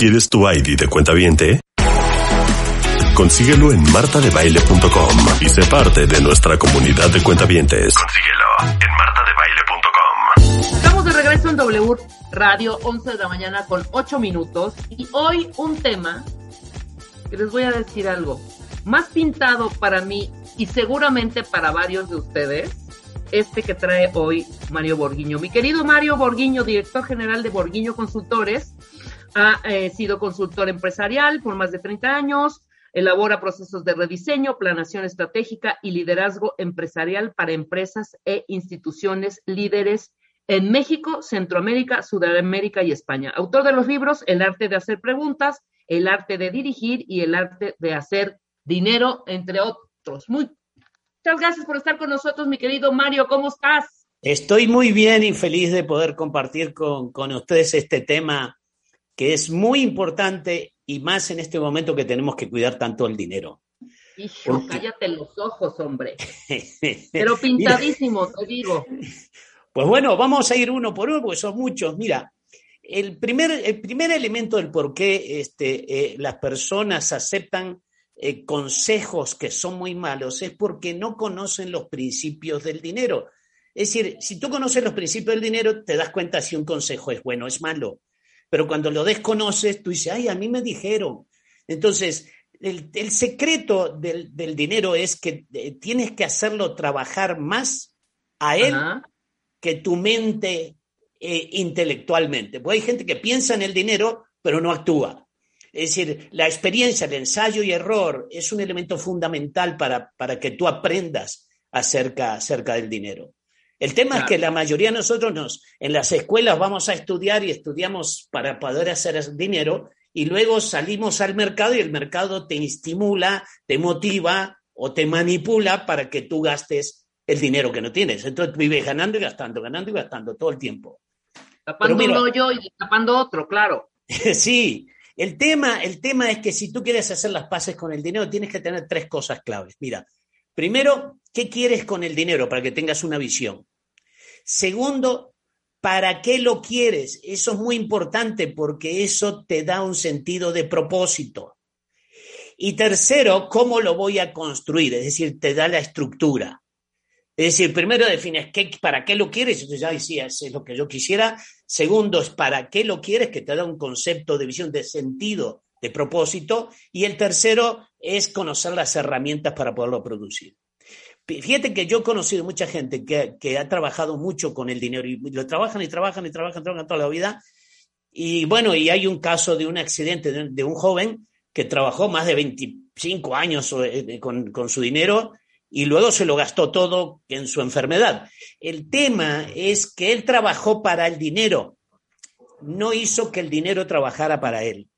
¿Quieres tu ID de cuenta viente? Consíguelo en martadebaile.com y sé parte de nuestra comunidad de cuentavientes. Consíguelo en martadebaile.com. Estamos de regreso en W Radio, 11 de la mañana con 8 minutos. Y hoy un tema que les voy a decir algo. Más pintado para mí y seguramente para varios de ustedes, este que trae hoy Mario Borguiño. Mi querido Mario Borguiño, director general de Borguiño Consultores, ha eh, sido consultor empresarial por más de 30 años, elabora procesos de rediseño, planación estratégica y liderazgo empresarial para empresas e instituciones líderes en México, Centroamérica, Sudamérica y España. Autor de los libros El arte de hacer preguntas, El arte de dirigir y El arte de hacer dinero, entre otros. Muy, muchas gracias por estar con nosotros, mi querido Mario. ¿Cómo estás? Estoy muy bien y feliz de poder compartir con, con ustedes este tema que es muy importante y más en este momento que tenemos que cuidar tanto el dinero. Hijo, cállate los ojos, hombre. Pero pintadísimo, te digo. Pues bueno, vamos a ir uno por uno, porque son muchos. Mira, el primer, el primer elemento del por qué este, eh, las personas aceptan eh, consejos que son muy malos es porque no conocen los principios del dinero. Es decir, si tú conoces los principios del dinero, te das cuenta si un consejo es bueno o es malo pero cuando lo desconoces, tú dices, ay, a mí me dijeron. Entonces, el, secreto del, dinero es que eh, tienes que hacerlo trabajar más a él que tu mente eh, intelectualmente. Porque hay gente que piensa en el dinero, pero no actúa. Es decir, la experiencia, el ensayo y error es un elemento fundamental para, para que tú aprendas acerca, acerca del dinero. El tema es que la mayoría de nosotros nos, en las escuelas vamos a estudiar y estudiamos para poder hacer dinero y luego salimos al mercado y el mercado te estimula, te motiva o te manipula para que tú gastes el dinero que no tienes. Entonces vives ganando y gastando, ganando y gastando todo el tiempo. Tapando un hoyo y tapando otro, claro. sí, el tema, el tema es que si tú quieres hacer las paces con el dinero, tienes que tener tres cosas claves. Mira, primero, ¿qué quieres con el dinero para que tengas una visión? Segundo, ¿para qué lo quieres? Eso es muy importante porque eso te da un sentido de propósito. Y tercero, ¿cómo lo voy a construir? Es decir, te da la estructura. Es decir, primero defines qué, para qué lo quieres, entonces ya decías, es lo que yo quisiera. Segundo, es para qué lo quieres, que te da un concepto de visión, de sentido, de propósito. Y el tercero es conocer las herramientas para poderlo producir. Fíjate que yo he conocido mucha gente que, ha trabajado mucho con el dinero y lo trabajan y trabajan y trabajan, trabajan toda la vida. Y bueno, y hay un caso de un accidente de, un joven que trabajó más de 25 años eh, con, con su dinero y luego se lo gastó todo en su enfermedad. El tema es que él trabajó para el dinero, no hizo que el dinero trabajara para él.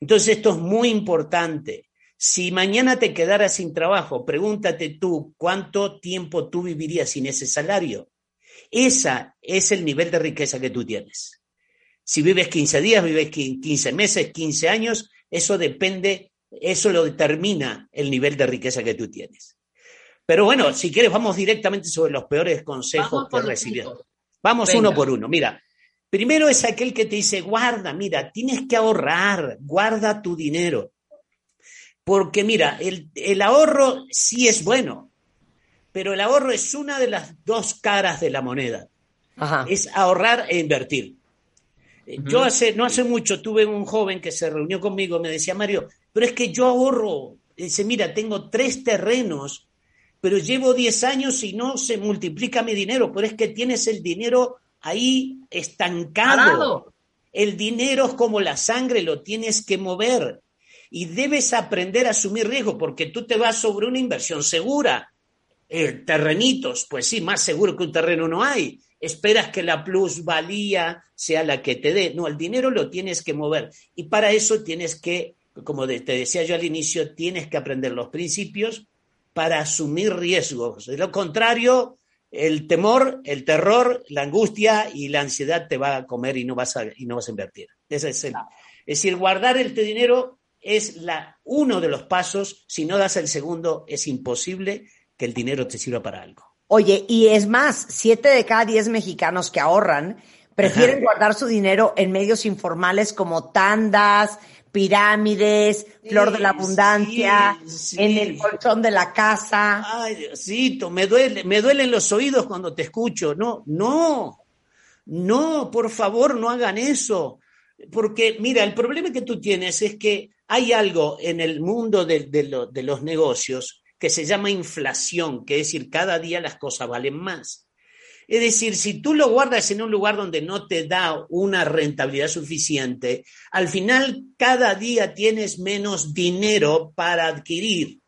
Entonces esto es muy importante. Si mañana te quedaras sin trabajo, pregúntate tú cuánto tiempo tú vivirías sin ese salario. Ese es el nivel de riqueza que tú tienes. Si vives 15 días, vives 15 meses, 15 años, eso depende, eso lo determina el nivel de riqueza que tú tienes. Pero bueno, si quieres, vamos directamente sobre los peores consejos que recibí. Vamos uno por uno. Mira, primero es aquel que te dice, guarda, mira, tienes que ahorrar, guarda tu dinero. Porque mira, el, ahorro sí es bueno, pero el ahorro es una de las dos caras de la moneda. Es ahorrar e invertir. Yo hace, no hace mucho tuve un joven que se reunió conmigo, me decía, Mario, pero es que yo ahorro. Dice, mira, tengo tres terrenos, pero llevo diez años y no se multiplica mi dinero, pero es que tienes el dinero ahí estancado. El dinero es como la sangre, lo tienes que mover y debes aprender a asumir riesgo porque tú te vas sobre una inversión segura. Eh, terrenitos, pues sí, más seguro que un terreno no hay. Esperas que la plusvalía sea la que te dé. No, el dinero lo tienes que mover. Y para eso tienes que, como te decía yo al inicio, tienes que aprender los principios para asumir riesgos. De lo contrario, el temor, el terror, la angustia y la ansiedad te va a comer y no vas a, y no vas a invertir. Ese es, el, es decir, guardar el dinero es la, uno de los pasos. Si no das el segundo, es imposible que el dinero te sirva para algo. Oye, y es más, siete de cada diez mexicanos que ahorran prefieren guardar su dinero en medios informales como tandas, pirámides, flor de la abundancia, en el colchón de la casa. Ay, Diosito, me duele, me duelen los oídos cuando te escucho. No, no, no, por favor, no hagan eso. Porque, mira, el problema que tú tienes es que hay algo en el mundo de, de los negocios que se llama inflación, que es decir, cada día las cosas valen más. Es decir, si tú lo guardas en un lugar donde no te da una rentabilidad suficiente, al final cada día tienes menos dinero para adquirir.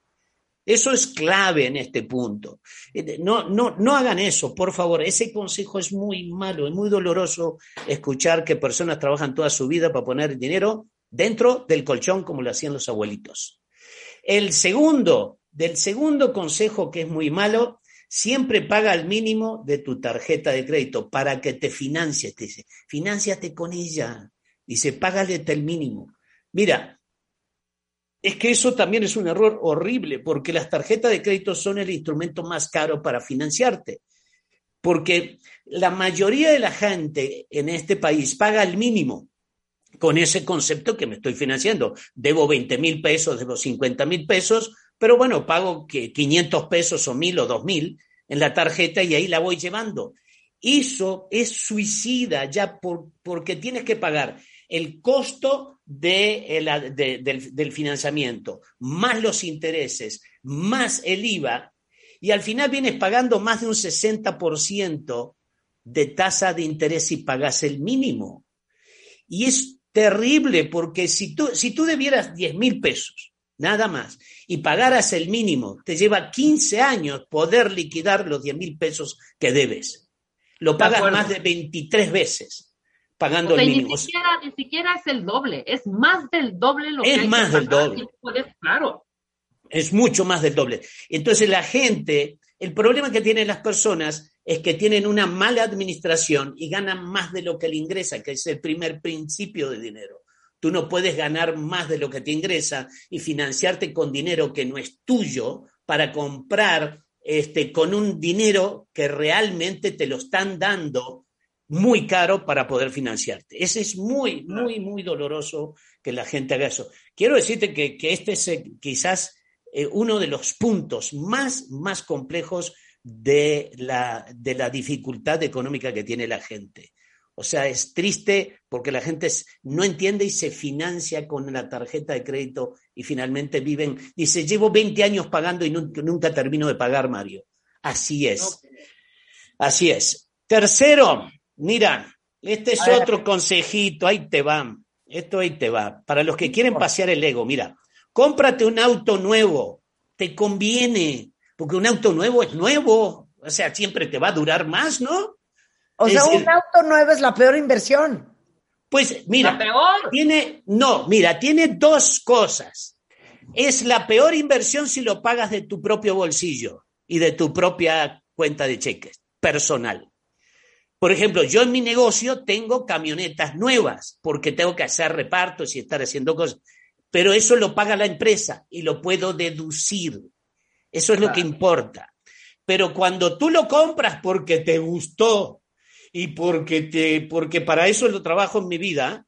Eso es clave en este punto. Eh, no, no, no hagan eso, por favor. Ese consejo es muy malo, es muy doloroso escuchar que personas trabajan toda su vida para poner dinero dentro del colchón como lo hacían los abuelitos. El segundo, del segundo consejo que es muy malo, siempre paga el mínimo de tu tarjeta de crédito para que te financies. Te dice, financiate con ella. Dice, págale el mínimo. Mira, es que eso también es un error horrible, porque las tarjetas de crédito son el instrumento más caro para financiarte. Porque la mayoría de la gente en este país paga el mínimo con ese concepto que me estoy financiando. Debo 20 mil pesos, debo 50 mil pesos, pero bueno, pago que 500 pesos o 1000 o 2000 en la tarjeta y ahí la voy llevando. Eso es suicida ya porque tienes que pagar el costo de, del, del financiamiento, más los intereses, más el IVA, y al final vienes pagando más de un 60% de tasa de interés y pagas el mínimo. Y es terrible porque si tú, si tú debieras 10 mil pesos, nada más, y pagaras el mínimo, te lleva 15 años poder liquidar los 10 mil pesos que debes. Lo pagas más de 23 veces pagando el mínimo. Ni siquiera, ni siquiera es el doble, es más del doble lo es que Es más del doble. claro. Es mucho más del doble. Entonces la gente, el problema que tienen las personas es que tienen una mala administración y ganan más de lo que le ingresa, que es el primer principio de dinero. Tú no puedes ganar más de lo que te ingresa y financiarte con dinero que no es tuyo para comprar este, con un dinero que realmente te lo están dando muy caro para poder financiarte. Ese es muy, muy, muy doloroso que la gente haga eso. Quiero decirte que, que este es eh, quizás eh, uno de los puntos más, más complejos de la, de la dificultad económica que tiene la gente. O sea, es triste porque la gente no entiende y se financia con la tarjeta de crédito y finalmente viven, dice, llevo 20 años pagando y nunca, nunca termino de pagar, Mario. Así es. Así es. Tercero, mira, este es otro consejito, ahí te va. Esto ahí te va. Para los que quieren pasear el ego, mira, cómprate un auto nuevo, te conviene, porque un auto nuevo es nuevo, o sea, siempre te va a durar más, ¿no? O sea, un auto nuevo es la peor inversión. Pues mira, ¿La peor? tiene, no, mira, tiene dos cosas. Es la peor inversión si lo pagas de tu propio bolsillo y de tu propia cuenta de cheques personal. Por ejemplo, yo en mi negocio tengo camionetas nuevas porque tengo que hacer repartos y estar haciendo cosas, pero eso lo paga la empresa y lo puedo deducir. Eso es claro. lo que importa. Pero cuando tú lo compras porque te gustó y porque, te, porque para eso lo trabajo en mi vida,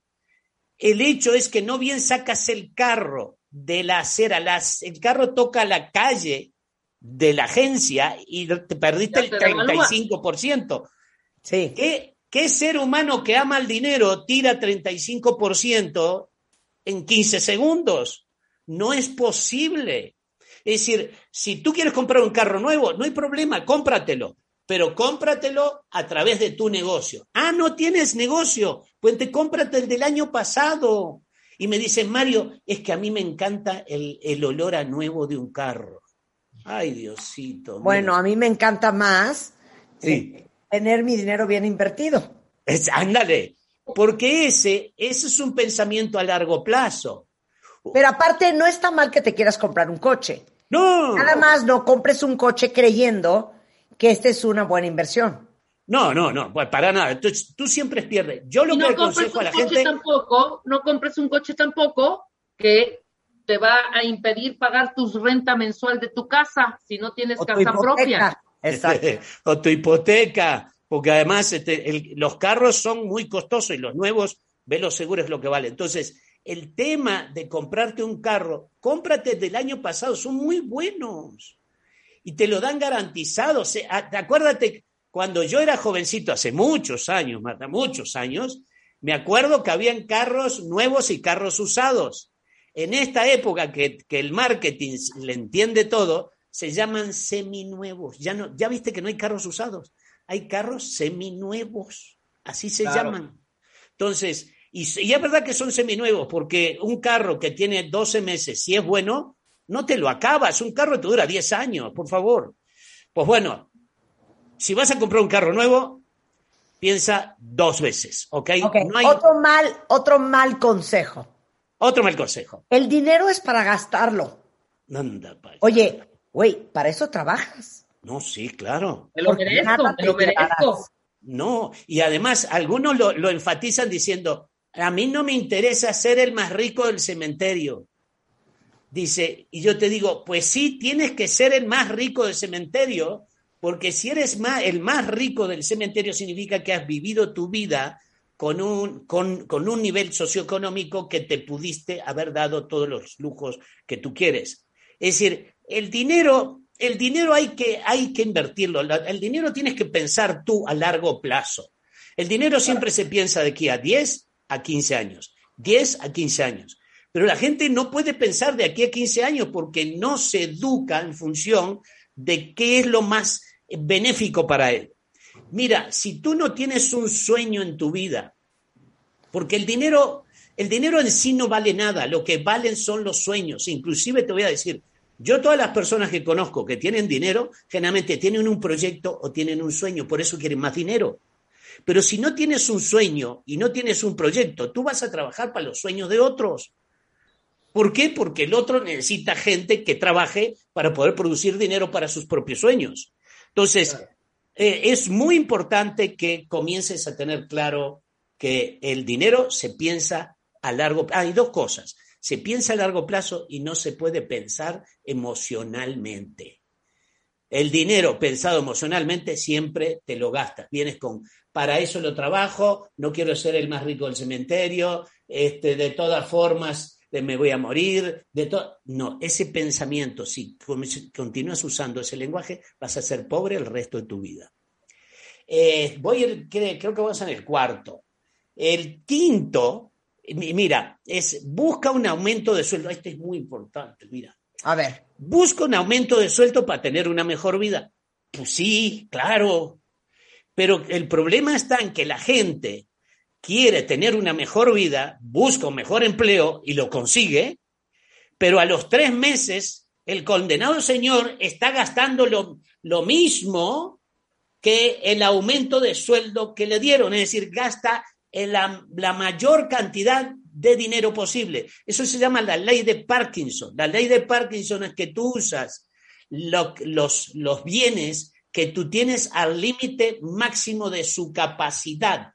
el hecho es que no bien sacas el carro de la acera, las, el carro toca la calle de la agencia y te perdiste el 35%. Sí. ¿Qué, ¿Qué ser humano que ama el dinero tira 35% en 15 segundos? No es posible. Es decir, si tú quieres comprar un carro nuevo, no hay problema, cómpratelo pero cómpratelo a través de tu negocio. Ah, no tienes negocio, pues te cómprate el del año pasado. Y me dicen, Mario, es que a mí me encanta el, el olor a nuevo de un carro. Ay, Diosito. mira. Bueno, a mí me encanta más Sí. eh, tener mi dinero bien invertido. Es- ándale, porque ese, ese es un pensamiento a largo plazo. Pero aparte, no está mal que te quieras comprar un coche. No, Nada más no compres un coche creyendo que esta es una buena inversión. no, no, no, pues para nada. Entonces, tú siempre pierdes. Yo lo que no compres aconsejo a un la coche gente. tampoco, no compres un coche tampoco que te va a impedir pagar tu renta mensual de tu casa si no tienes O tu casa propia. hipoteca. Exacto. o tu hipoteca, porque además este, el- los carros son muy costosos y los nuevos, ve los seguros lo que vale. Entonces, el tema de comprarte un carro, cómprate del año pasado, son muy buenos y te lo dan garantizado. Se- a- acuérdate, cuando yo era jovencito, hace muchos años, muchos años, me acuerdo que habían carros nuevos y carros usados. En esta época que, que el marketing le entiende todo, se llaman seminuevos. Ya, no, ya viste que no hay carros usados, hay carros seminuevos, así se Claro. llaman. Entonces, y, y es verdad que son seminuevos, porque un carro que tiene 12 meses, si es bueno, no te lo acabas. Un carro te dura 10 años, por favor. Pues bueno, si vas a comprar un carro nuevo, piensa dos veces, ¿ok? Ok, No hay Otro mal, otro mal consejo. otro mal consejo. El dinero es para gastarlo. Anda, pa- Oye, güey, para eso trabajas. No, sí, claro. Me lo Porque merezco, me lo merezco. No, y además algunos lo, lo enfatizan diciendo, a mí no me interesa ser el más rico del cementerio. Dice, y yo te digo, pues sí, tienes que ser el más rico del cementerio, porque si eres más, el más rico del cementerio significa que has vivido tu vida con un, con, con un nivel socioeconómico que te pudiste haber dado todos los lujos que tú quieres. Es decir, el dinero, el dinero hay que, hay que invertirlo. El dinero tienes que pensar tú a largo plazo. El dinero siempre se piensa de aquí a 10 a 15 años. 10 a 15 años. Pero la gente no puede pensar de aquí a 15 años porque no se educa en función de qué es lo más benéfico para él. Mira, si tú no tienes un sueño en tu vida, porque el dinero, el dinero en sí no vale nada, lo que valen son los sueños. Inclusive te voy a decir, yo todas las personas que conozco que tienen dinero, generalmente tienen un proyecto o tienen un sueño, por eso quieren más dinero. Pero si no tienes un sueño y no tienes un proyecto, tú vas a trabajar para los sueños de otros. ¿Por qué? Porque el otro necesita gente que trabaje para poder producir dinero para sus propios sueños. Entonces, eh, es muy importante que comiences a tener claro que el dinero se piensa a largo plazo. hay dos cosas. Se piensa a largo plazo y no se puede pensar emocionalmente. El dinero pensado emocionalmente siempre te lo gastas. Vienes con, para eso lo trabajo, no quiero ser el más rico del cementerio, este, de todas formas de me voy a morir, de todo. No, ese pensamiento, si con- continúas usando ese lenguaje, vas a ser pobre el resto de tu vida. Eh, voy a ir, cre- creo que vamos en el cuarto. El quinto, mi- mira, es busca un aumento de sueldo. Este es muy importante, mira. A ver, ¿Busca un aumento de sueldo para tener una mejor vida? Pues sí, claro. Pero el problema está en que la gente quiere tener una mejor vida, busca un mejor empleo y lo consigue, pero a los tres meses el condenado señor está gastando lo, lo mismo que el aumento de sueldo que le dieron, es decir, gasta la, mayor cantidad de dinero posible. Eso se llama la ley de Parkinson. La ley de Parkinson es que tú usas lo- los, los bienes que tú tienes al límite máximo de su capacidad.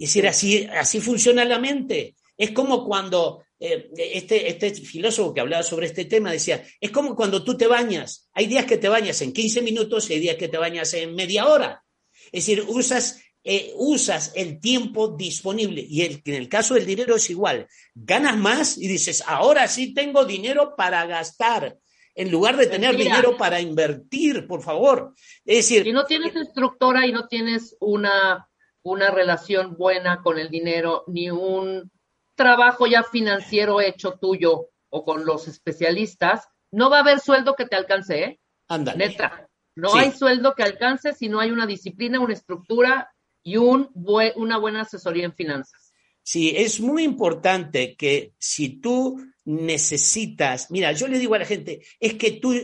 Es decir, así, así funciona la mente. Es como cuando eh, este, este filósofo que hablaba sobre este tema decía, es como cuando tú te bañas. Hay días que te bañas en 15 minutos y hay días que te bañas en media hora. Es decir, usas, eh, usas el tiempo disponible. Y el- en el caso del dinero es igual. Ganas más y dices, ahora sí tengo dinero para gastar. En lugar de tener Mira. dinero para invertir, por favor. Es decir, Si no tienes instructora y no tienes una, una relación buena con el dinero, ni un trabajo ya financiero hecho tuyo o con los especialistas, no va a haber sueldo que te alcance, ¿eh? ándale. Neta. No Sí. hay sueldo que alcance si no hay una disciplina, una estructura y un bue- una buena asesoría en finanzas. Sí, es muy importante que si tú necesitas, mira, yo le digo a la gente, es que tú,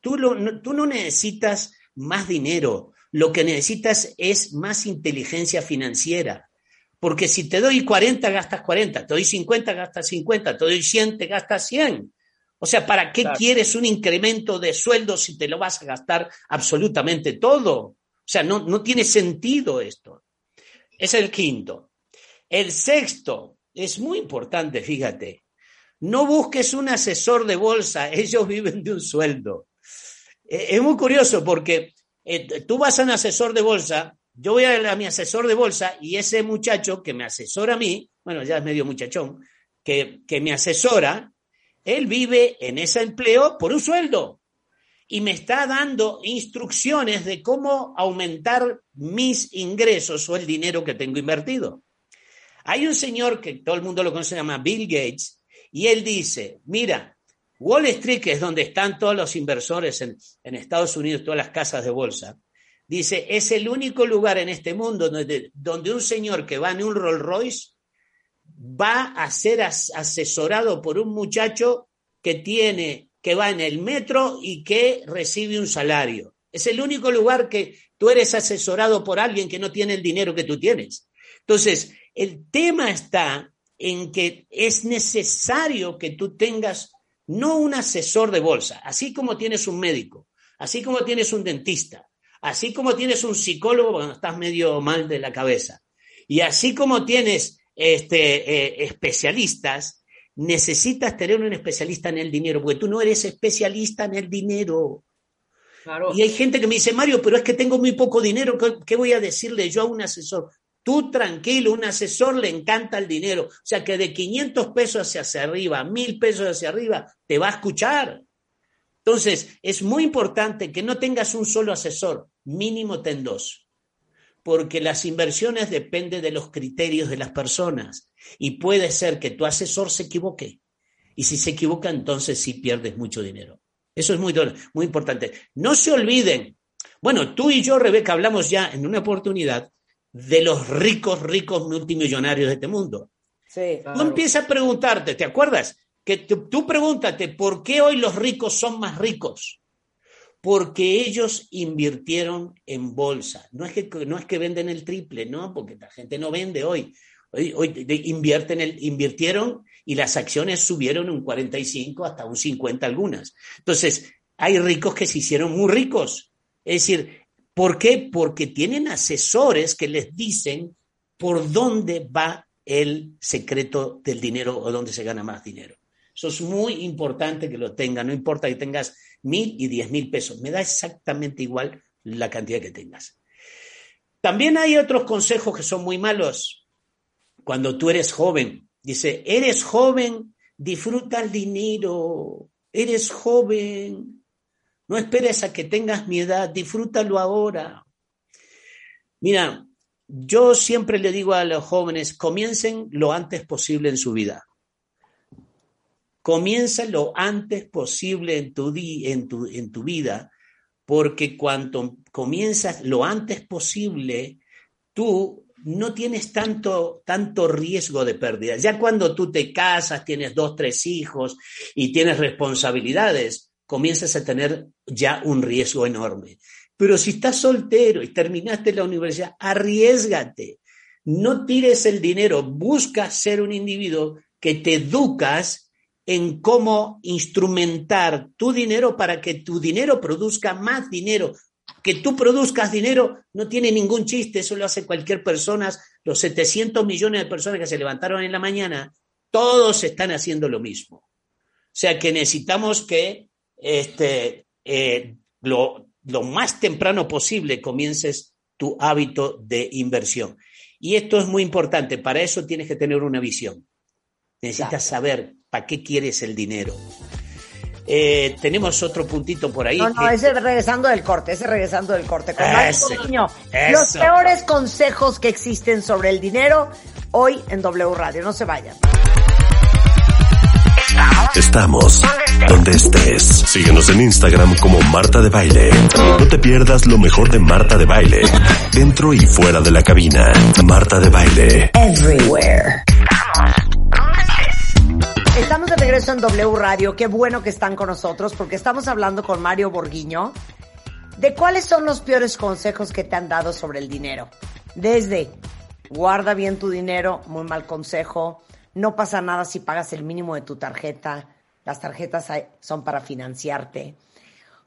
tú, tú no necesitas más dinero, lo que necesitas es más inteligencia financiera. Porque si te doy 40, gastas 40, te doy 50, gastas 50, te doy 100, te gastas 100. O sea, ¿para qué quieres un incremento de sueldo si te lo vas a gastar absolutamente todo? O sea, no, no tiene sentido esto. Es el quinto. El sexto es muy importante, fíjate. No busques un asesor de bolsa, ellos viven de un sueldo. Eh, es muy curioso porque eh, tú vas a un asesor de bolsa, yo voy a, mi asesor de bolsa y ese muchacho que me asesora a mí, bueno, ya es medio muchachón, que, que me asesora, él vive en ese empleo por un sueldo y me está dando instrucciones de cómo aumentar mis ingresos o el dinero que tengo invertido. Hay un señor que todo el mundo lo conoce, se llama Bill Gates, y él dice, mira, Wall Street, que es donde están todos los inversores en, Estados Unidos, todas las casas de bolsa, dice, es el único lugar en este mundo donde, un señor que va en un Rolls Royce va a ser asesorado por un muchacho que tiene, que va en el metro y que recibe un salario. Es el único lugar que tú eres asesorado por alguien que no tiene el dinero que tú tienes. Entonces, el tema está en que es necesario que tú tengas no un asesor de bolsa, así como tienes un médico, así como tienes un dentista, así como tienes un psicólogo cuando estás medio mal de la cabeza, y así como tienes este, eh, especialistas, necesitas tener un especialista en el dinero, porque tú no eres especialista en el dinero. Y hay gente que me dice, Mario, pero es que tengo muy poco dinero, ¿qué voy a decirle yo a un asesor? Tú tranquilo, un asesor le encanta el dinero. O sea que de 500 pesos hacia, arriba, 1000 pesos hacia arriba, te va a escuchar. Entonces, es muy importante que no tengas un solo asesor, mínimo ten dos. Porque las inversiones dependen de los criterios de las personas. Y puede ser que tu asesor se equivoque. Y si se equivoca, entonces sí pierdes mucho dinero. Eso es muy, muy importante. No se olviden. Bueno, tú y yo, Rebeca, hablamos ya en una oportunidad de los ricos, ricos multimillonarios de este mundo. Sí, Tú empiezas a preguntarte, ¿te acuerdas? Que tú pregúntate, ¿por qué hoy los ricos son más ricos? Porque ellos invirtieron en bolsa. No es que, no es que venden el triple, no, porque la gente no vende hoy. Hoy, hoy invierten el, invirtieron y las acciones subieron un 45 hasta un 50 algunas. Entonces, hay ricos que se hicieron muy ricos. Es decir, ¿Por qué? Porque tienen asesores que les dicen por dónde va el secreto del dinero o dónde se gana más dinero. Eso es muy importante que lo tengan, no importa que tengas mil y diez mil pesos, me da exactamente igual la cantidad que tengas. También hay otros consejos que son muy malos. Cuando tú eres joven, dice, eres joven, disfruta el dinero, eres joven, no esperes a que tengas mi edad, disfrútalo ahora. Mira, yo siempre le digo a los jóvenes, comiencen lo antes posible en su vida. Comienza lo antes posible en tu, en tu, en tu vida, porque cuando comienzas lo antes posible, tú no tienes tanto, tanto riesgo de pérdida. Ya cuando tú te casas, tienes dos, tres hijos y tienes responsabilidades, comienzas a tener ya un riesgo enorme. Pero si estás soltero y terminaste la universidad, arriesgate. No tires el dinero, busca ser un individuo que te educas en cómo instrumentar tu dinero para que tu dinero produzca más dinero. Que tú produzcas dinero no tiene ningún chiste, eso lo hace cualquier persona. Los 700 millones de personas que se levantaron en la mañana, todos están haciendo lo mismo. O sea que necesitamos que este, eh, lo, lo más temprano posible comiences tu hábito de inversión. Y esto es muy importante, para eso tienes que tener una visión. Necesitas saber para qué quieres el dinero. Eh, tenemos otro puntito por ahí. No, no, ese regresando del corte, ese regresando del corte. Con niño, los peores consejos que existen sobre el dinero hoy en W Radio. No se vayan. Estamos donde estés. Síguenos en Instagram como Marta de Baile. No te pierdas lo mejor de Marta de Baile. Dentro y fuera de la cabina. Marta de Baile. Everywhere. Estamos de regreso en W Radio. Qué bueno que están con nosotros porque estamos hablando con Mario Borguiño de cuáles son los peores consejos que te han dado sobre el dinero. Desde guarda bien tu dinero, muy mal consejo, no pasa nada si pagas el mínimo de tu tarjeta, las tarjetas son para financiarte.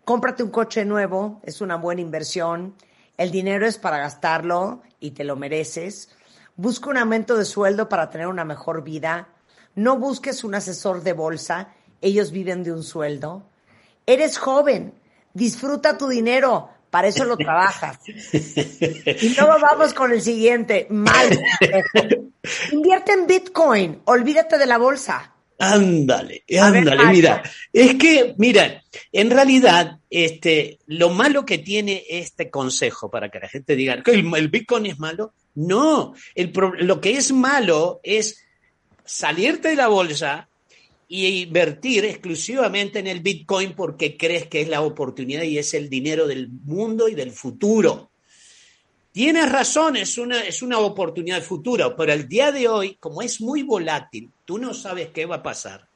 Cómprate un coche nuevo, es una buena inversión, el dinero es para gastarlo y te lo mereces. Busca un aumento de sueldo para tener una mejor vida no busques un asesor de bolsa, ellos viven de un sueldo. Eres joven, disfruta tu dinero, para eso lo trabajas. Y luego vamos con el siguiente, mal. Invierte en Bitcoin, olvídate de la bolsa. Ándale, ándale, mira, es que, mira, en realidad, este, lo malo que tiene este consejo para que la gente diga que el, Bitcoin es malo, no, el, lo que es malo es salirte de la bolsa y invertir exclusivamente en el Bitcoin porque crees que es la oportunidad y es el dinero del mundo y del futuro. Tienes razón, es una, es una oportunidad futura, pero el día de hoy, como es muy volátil, tú no sabes qué va a pasar.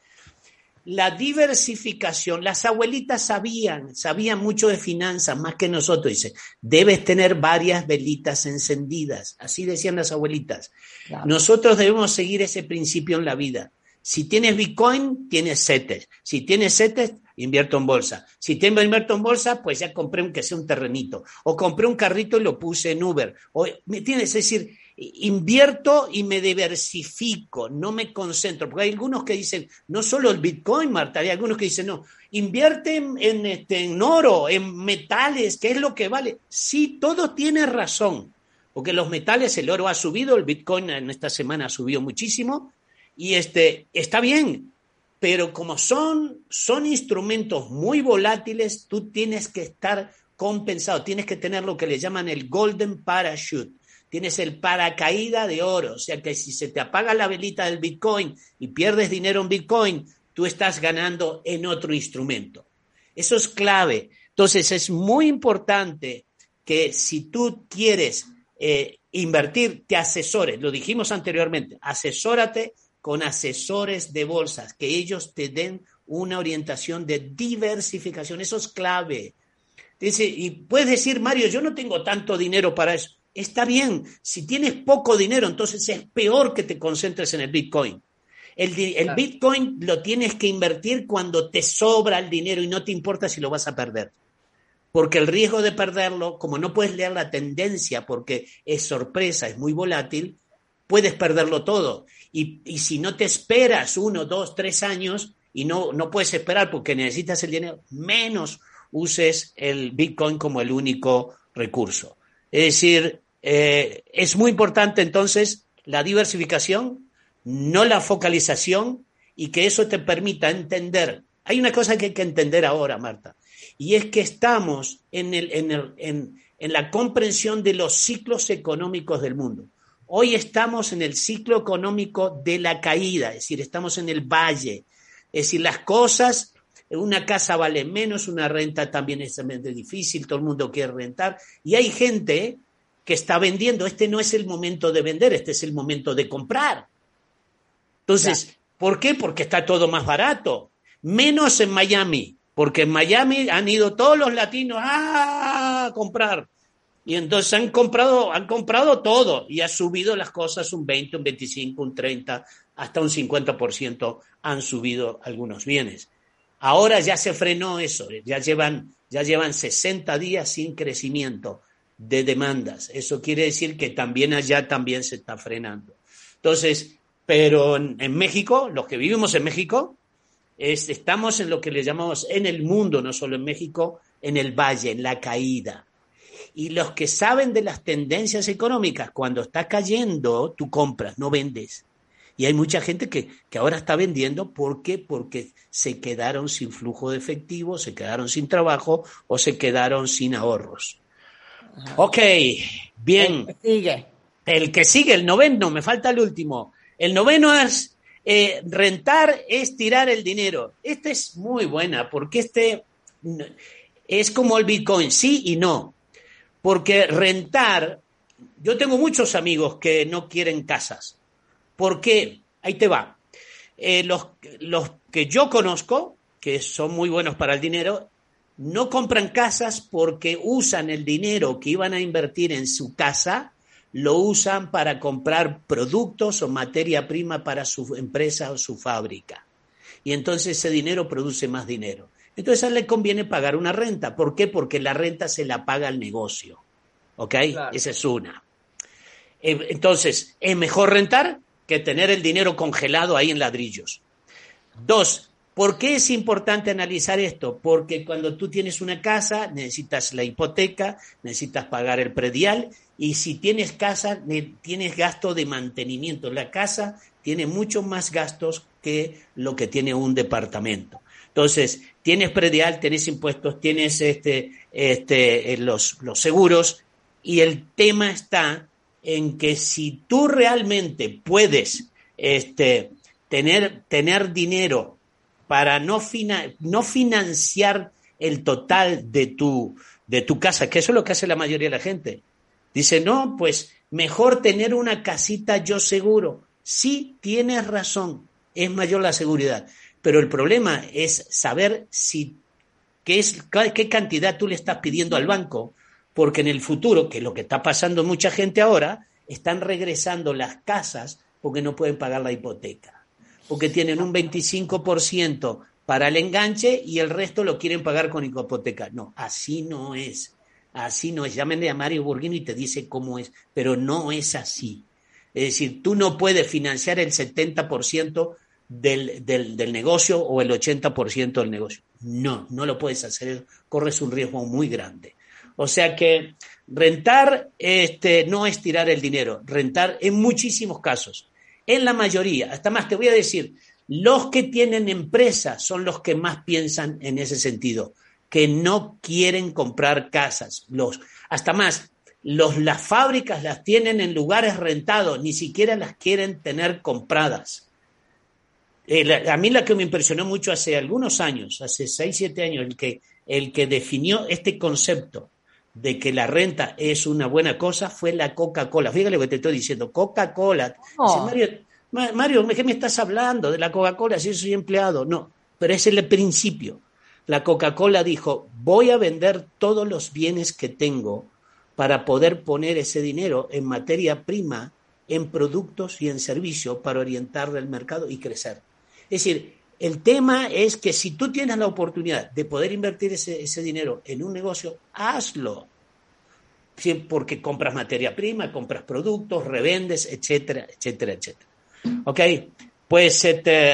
La diversificación, las abuelitas sabían, sabían mucho de finanzas, más que nosotros. Dice, debes tener varias velitas encendidas. Así decían las abuelitas. Nosotros debemos seguir ese principio en la vida. Si tienes Bitcoin, tienes CETES. Si tienes CETES, invierto en bolsa. Si tengo invierto en bolsa, pues ya compré un que sea un terrenito. O compré un carrito y lo puse en Uber. O, ¿Me tienes? Es decir, invierto y me diversifico, no me concentro. Porque hay algunos que dicen, no solo el Bitcoin, Marta, hay algunos que dicen, no, invierte en, este, en oro, en metales, ¿qué es lo que vale? Sí, todo tiene razón. Porque los metales, el oro ha subido, el Bitcoin en esta semana ha subido muchísimo, y este, está bien, pero como son, son instrumentos muy volátiles, tú tienes que estar compensado, tienes que tener lo que le llaman el golden parachute, tienes el paracaída de oro, o sea que si se te apaga la velita del Bitcoin y pierdes dinero en Bitcoin, tú estás ganando en otro instrumento. Eso es clave. Entonces es muy importante que si tú quieres eh, invertir, te asesores, lo dijimos anteriormente, asesórate con asesores de bolsas, que ellos te den una orientación de diversificación. Eso es clave. Dice, y puedes decir, Mario, yo no tengo tanto dinero para eso. Está bien, si tienes poco dinero, entonces es peor que te concentres en el Bitcoin. El, el Bitcoin lo tienes que invertir cuando te sobra el dinero y no te importa si lo vas a perder. Porque el riesgo de perderlo, como no puedes leer la tendencia porque es sorpresa, es muy volátil, puedes perderlo todo. Y, si no te esperas uno, dos, tres años y no, no puedes esperar porque necesitas el dinero, menos uses el Bitcoin como el único recurso. Es decir, eh, es muy importante entonces la diversificación, no la focalización y que eso te permita entender. Hay una cosa que hay que entender ahora, Marta, y es que estamos en, el, en, el, en, en la comprensión de los ciclos económicos del mundo. Hoy estamos en el ciclo económico de la caída, es decir, estamos en el valle. Es decir, las cosas, una casa vale menos, una renta también es difícil, todo el mundo quiere rentar. Y hay gente que está vendiendo. Este no es el momento de vender, este es el momento de comprar. Entonces, ¿por qué? Porque está todo más barato. Menos en Miami, porque en Miami han ido todos los latinos a comprar y entonces han comprado, han comprado todo y ha subido las cosas un 20, un 25, un 30, hasta un 50% han subido algunos bienes. Ahora ya se frenó eso, ya llevan, ya llevan 60 días sin crecimiento de demandas. Eso quiere decir que también allá también se está frenando. Entonces, pero en, México, los que vivimos en México, estamos en lo que le llamamos en el mundo, no solo en México, en el valle, en la caída. Y los que saben de las tendencias económicas, cuando está cayendo, tú compras, no vendes. Y hay mucha gente que, ahora está vendiendo. ¿Por qué? Porque se quedaron sin flujo de efectivo, se quedaron sin trabajo o se quedaron sin ahorros. Ok, bien. El que sigue. El que sigue, el noveno, me falta el último. El noveno es eh, rentar, es tirar el dinero. Esta es muy buena porque este es como el Bitcoin, sí y no. Porque rentar, yo tengo muchos amigos que no quieren casas. ¿Por qué? ahí te va. Eh, los, los que yo conozco, que son muy buenos para el dinero, no compran casas porque usan el dinero que iban a invertir en su casa, lo usan para comprar productos o materia prima para su empresa o su fábrica. Y entonces ese dinero produce más dinero. Entonces a él le conviene pagar una renta. ¿Por qué? Porque la renta se la paga el negocio. ¿Ok? Esa es una. Eh, entonces, es mejor rentar que tener el dinero congelado ahí en ladrillos. Dos, ¿por qué es importante analizar esto? Porque cuando tú tienes una casa, necesitas la hipoteca, necesitas pagar el predial y si tienes casa, tienes gasto de mantenimiento. La casa tiene muchos más gastos que lo que tiene un departamento. Entonces, tienes predial, tienes impuestos, tienes este, este, eh, los, los seguros y el tema está en que si tú realmente puedes este, tener, tener dinero para no, no financiar el total de tu, de tu casa, que eso es lo que hace la mayoría de la gente. Dice, no, pues mejor tener una casita yo seguro. Sí, tienes razón, es mayor la seguridad. Pero el problema es saber si qué, es, qué cantidad tú le estás pidiendo al banco porque en el futuro, que es lo que está pasando mucha gente ahora, están regresando las casas porque no pueden pagar la hipoteca, porque tienen un 25% para el enganche y el resto lo quieren pagar con hipoteca. No, así no es. Así no es. Llámenle a Mario Burguino y te dice cómo es, pero no es así. Es decir, tú no puedes financiar el 70% del, del, del, negocio o el 80% del negocio. No, no lo puedes hacer. Corres un riesgo muy grande. O sea que rentar este, no es tirar el dinero, rentar en muchísimos casos, en la mayoría, hasta más te voy a decir, los que tienen empresas son los que más piensan en ese sentido, que no quieren comprar casas, los, hasta más, los, las fábricas las tienen en lugares rentados, ni siquiera las quieren tener compradas. Eh, a mí la que me impresionó mucho hace algunos años, hace 6, 7 años, el que, el que definió este concepto de que la renta es una buena cosa fue la Coca-Cola. Fíjate lo que te estoy diciendo, Coca-Cola. Mario, Mario, ¿qué me estás hablando de la Coca-Cola si yo soy empleado? No, pero es el principio. La Coca-Cola dijo, voy a vender todos los bienes que tengo para poder poner ese dinero en materia prima, en productos y en servicios para orientar el mercado y crecer. Es decir, el tema es que si tú tienes la oportunidad de poder invertir ese, dinero en un negocio, hazlo. Porque compras materia prima, compras productos, revendes, etcétera, etcétera, etcétera. ¿Ok? Pues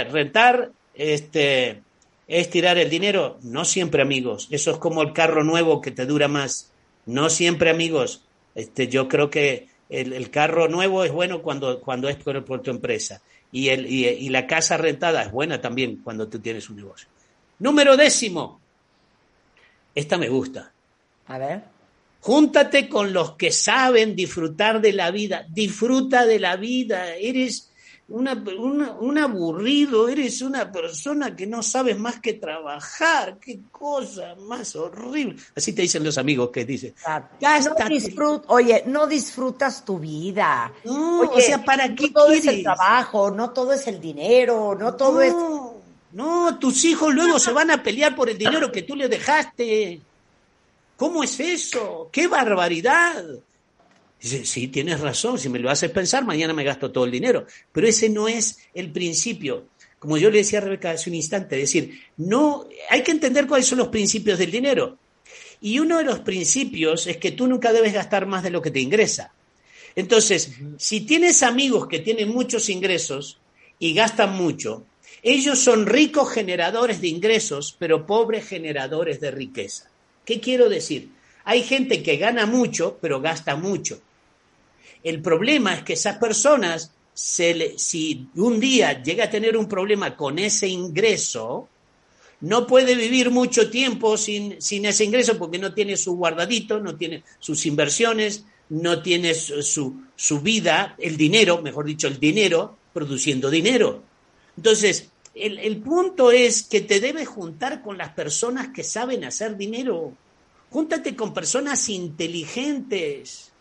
rentar este, es tirar el dinero. No siempre, amigos. Eso es como el carro nuevo que te dura más. No siempre, amigos. Este, yo creo que el, carro nuevo es bueno cuando, cuando es por, por tu empresa y, el, y, la casa rentada es buena también cuando tú tienes un negocio. Número décimo. Esta me gusta. A ver. Júntate con los que saben disfrutar de la vida. Disfruta de la vida. Eres un aburrido, eres una persona que no sabes más que trabajar, qué cosa más horrible. Así te dicen los amigos que dicen, no oye, no disfrutas tu vida. No, o sea, ¿para qué no todo es el trabajo, no todo es el dinero, no todo es... No, tus hijos luego se van a pelear por el dinero que tú les dejaste. ¿Cómo es eso? ¡Qué barbaridad! Dice, sí, tienes razón, si me lo haces pensar, mañana me gasto todo el dinero. Pero ese no es el principio. Como yo le decía a Rebeca hace un instante, es decir, no, hay que entender cuáles son los principios del dinero. Y uno de los principios es que tú nunca debes gastar más de lo que te ingresa. Entonces, si tienes amigos que tienen muchos ingresos y gastan mucho, ellos son ricos generadores de ingresos, pero pobres generadores de riqueza. ¿Qué quiero decir? Hay gente que gana mucho, pero gasta mucho. El problema es que esas personas, si un día llega a tener un problema con ese ingreso, no puede vivir mucho tiempo sin, sin ese ingreso porque no tiene su guardadito, no tiene sus inversiones, no tiene su, su, vida, el dinero, mejor dicho, el dinero, produciendo dinero. Entonces, el, el punto es que te debes juntar con las personas que saben hacer dinero. Júntate con personas inteligentes,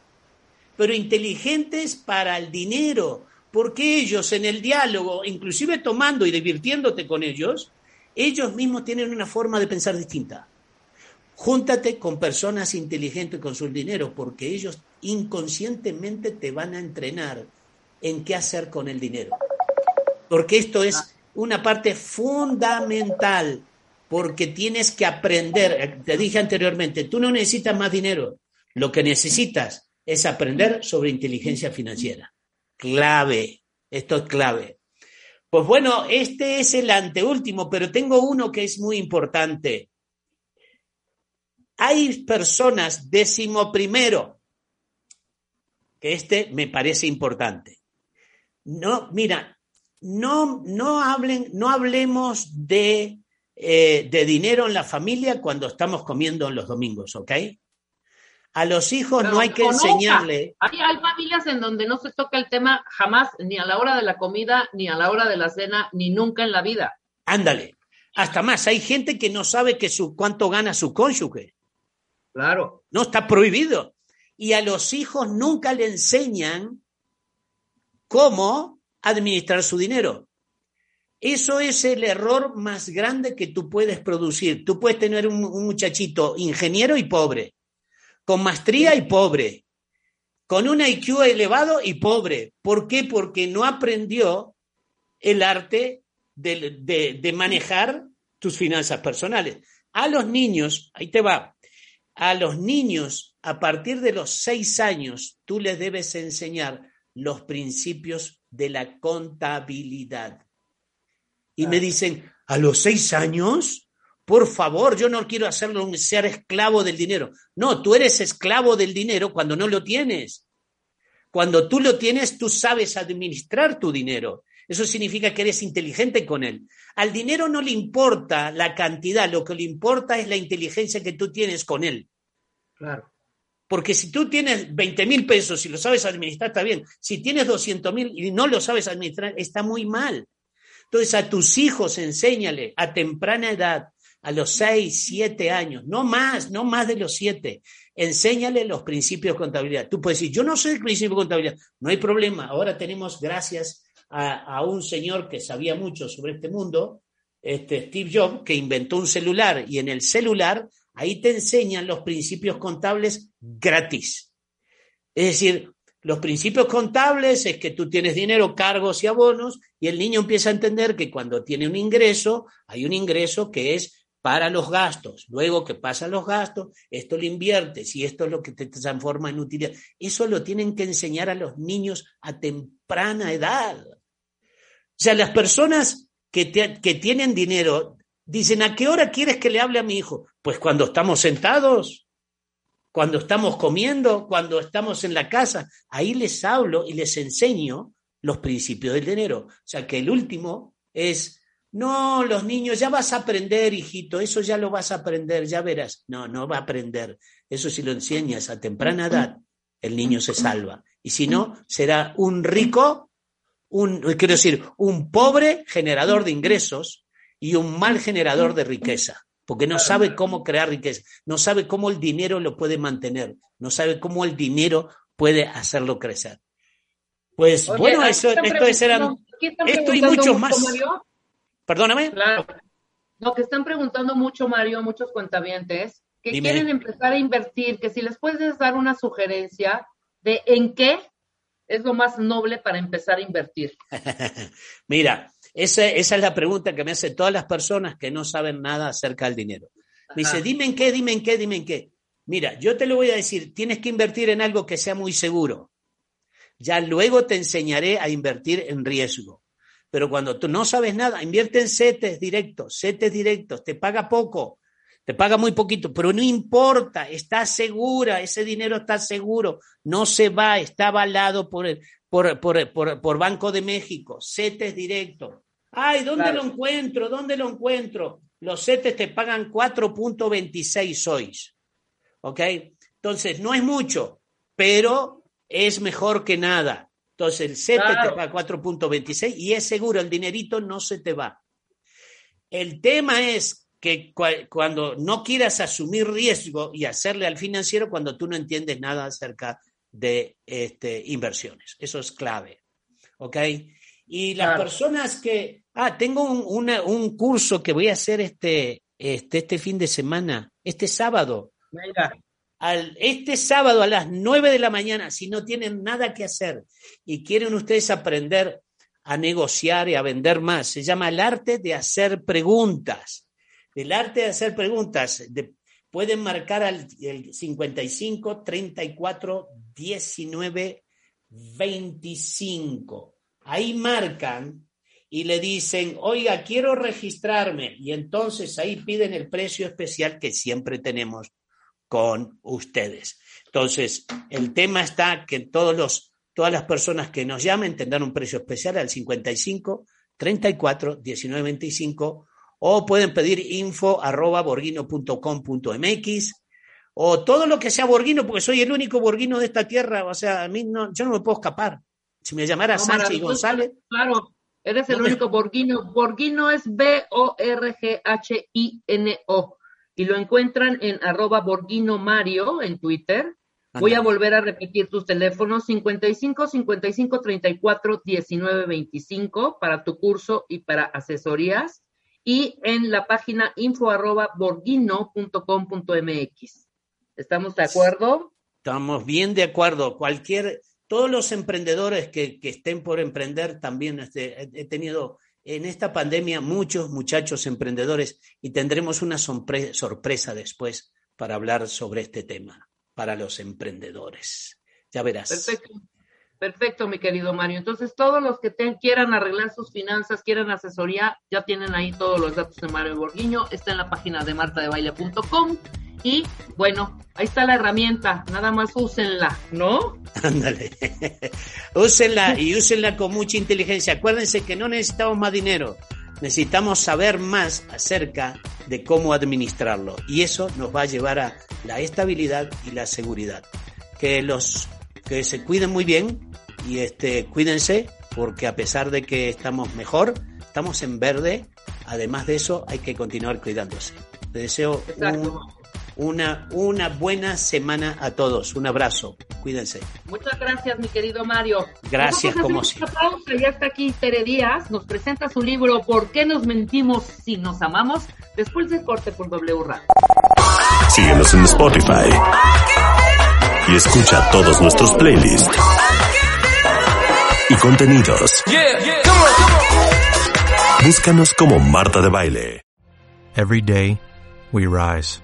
pero inteligentes para el dinero, Porque ellos en el diálogo, inclusive tomando y divirtiéndote con ellos, ellos mismos tienen una forma de pensar distinta. Júntate con personas inteligentes con su dinero, porque ellos inconscientemente te van a entrenar en qué hacer con el dinero. Porque esto es una parte fundamental, porque tienes que aprender, te dije anteriormente, tú no necesitas más dinero, lo que necesitas es aprender sobre inteligencia financiera. Clave, esto es clave. Pues bueno, este es el anteúltimo, pero tengo uno que es muy importante. Hay personas, décimo primero, que este me parece importante. No, mira, no, no hablen, no hablemos de, eh, de dinero en la familia cuando estamos comiendo en los domingos, ¿ok? A los hijos no hay que enseñarle. Hay, hay, familias en donde no se toca el tema jamás, ni a la hora de la comida, ni a la hora de la cena, ni nunca en la vida. Ándale. Hasta más, hay gente que no sabe que su, cuánto gana su cónyuge. Claro. No está prohibido. Y a los hijos nunca le enseñan cómo administrar su dinero. Eso es el error más grande que tú puedes producir. Tú puedes tener un, un muchachito ingeniero y pobre con maestría y pobre, con un IQ elevado y pobre. ¿Por qué? Porque no aprendió el arte de, de, de, manejar tus finanzas personales. A los niños, ahí te va, a los niños a partir de los seis años tú les debes enseñar los principios de la contabilidad. Y me dicen, ¿a los seis años? Por favor, yo no quiero hacerlo ser esclavo del dinero. No, tú eres esclavo del dinero cuando no lo tienes. Cuando tú lo tienes, tú sabes administrar tu dinero. Eso significa que eres inteligente con él. Al dinero no le importa la cantidad, lo que le importa es la inteligencia que tú tienes con él. Claro. Porque si tú tienes 20 mil pesos y lo sabes administrar, está bien. Si tienes 200 mil y no lo sabes administrar, está muy mal. Entonces a tus hijos enséñale a temprana edad a los seis, siete años, no más, no más de los siete. Enséñale los principios de contabilidad. Tú puedes decir, yo no sé el principio de contabilidad, no hay problema. Ahora tenemos, gracias a, a un señor que sabía mucho sobre este mundo, este Steve Jobs, que inventó un celular y en el celular ahí te enseñan los principios contables gratis. Es decir, los principios contables es que tú tienes dinero, cargos y abonos, y el niño empieza a entender que cuando tiene un ingreso, hay un ingreso que es para los gastos, luego que pasan los gastos, esto lo inviertes y esto es lo que te transforma en utilidad. Eso lo tienen que enseñar a los niños a temprana edad. O sea, las personas que, que tienen dinero dicen, ¿a qué hora quieres que le hable a mi hijo? Pues cuando estamos sentados, cuando estamos comiendo, cuando estamos en la casa, ahí les hablo y les enseño los principios del dinero. O sea, que el último es no, los niños, ya vas a aprender, hijito, eso ya lo vas a aprender, ya verás. No, no va a aprender. Eso si lo enseñas a temprana edad, el niño se salva. Y si no, será un rico, un, quiero decir, un pobre generador de ingresos y un mal generador de riqueza, porque no sabe cómo crear riqueza, no sabe cómo el dinero lo puede mantener, no sabe cómo el dinero puede hacerlo crecer. Pues Oye, bueno, eso, esto es eran, esto y muchos mucho, más. Perdóname. Claro. Lo que están preguntando mucho, Mario, muchos cuentavientes, que Dime. quieren empezar a invertir, que si les puedes dar una sugerencia de en qué es lo más noble para empezar a invertir. Mira, esa, esa es la pregunta que me hacen todas las personas que no saben nada acerca del dinero. Me dice, dime en qué, dime en qué, dime en qué. Mira, yo te lo voy a decir, tienes que invertir en algo que sea muy seguro. Ya luego te enseñaré a invertir en riesgo. Pero cuando tú no sabes nada, invierte en CETES directos, CETES directos, te paga poco, te paga muy poquito, pero no importa, está segura, ese dinero está seguro, no se va, está avalado por, el, por, por, por, por Banco de México, CETES directos. Ay, ¿dónde Claro. lo encuentro? ¿Dónde lo encuentro? Los CETES te pagan 4.26 hoys. ¿Ok? Entonces, no es mucho, pero es mejor que nada. Entonces, el CETES Claro. te paga 4.26 y es seguro, el dinerito no se te va. El tema es que cua- cuando no quieras asumir riesgo y hacerle al financiero cuando tú no entiendes nada acerca de este, inversiones. Eso es clave. ¿ok? Y las personas que, ah, tengo un, un, curso que voy a hacer este, este, este fin de semana, este sábado. Este sábado a las 9 de la mañana, si no tienen nada que hacer y quieren ustedes aprender a negociar y a vender más, se llama el arte de hacer preguntas. El arte de hacer preguntas. pueden marcar al el 55 34 19 25. Ahí marcan y le dicen, oiga, quiero registrarme. Y entonces ahí piden el precio especial que siempre tenemos con ustedes. Entonces, el tema está que todos los, todas las personas que nos llamen tendrán un precio especial al 55 34 19 25 o pueden pedir info arroba borguino.com.mx o todo lo que sea borguino, porque soy el único borguino de esta tierra, o sea, a mí no, yo no me puedo escapar. Si me llamara Sánchez y González. Claro, eres el único borguino. Borguino es B-O-R-G-H-I-N-O. Y lo encuentran en arroba borguino Mario en Twitter. Voy a volver a repetir tus teléfonos 55 55 34 19 25 para tu curso y para asesorías y en la página info arroba borguino.com.mx. ¿Estamos de acuerdo? Estamos bien de acuerdo. Cualquier todos los emprendedores que, estén por emprender también este, he tenido en esta pandemia muchos muchachos emprendedores y tendremos una sorpresa después para hablar sobre este tema para los emprendedores. Ya verás. Perfecto. Perfecto, mi querido Mario. Entonces, todos los que quieran arreglar sus finanzas, quieran asesoría, ya tienen ahí todos los datos de Mario Borguiño. Está en la página de martadebaile.com. Y bueno, ahí está la herramienta, nada más úsenla, ¿no? Ándale, úsenla y úsenla con mucha inteligencia. Acuérdense que no necesitamos más dinero, necesitamos saber más acerca de cómo administrarlo. Y eso nos va a llevar a la estabilidad y la seguridad. Que los que se cuiden muy bien y este, cuídense porque a pesar de que estamos mejor, estamos en verde. Además de eso, hay que continuar cuidándose. Les deseo un una, una buena semana a todos. Un abrazo. Cuídense. Muchas gracias, mi querido Mario. Gracias, como siempre. pausa. Ya está aquí Tere Díaz. Nos presenta su libro ¿Por qué nos mentimos si nos amamos? Después del corte por W Radio. Síguenos en Spotify. Y escucha todos nuestros playlists. Y contenidos. Búscanos como Marta de Baile. Every day, we rise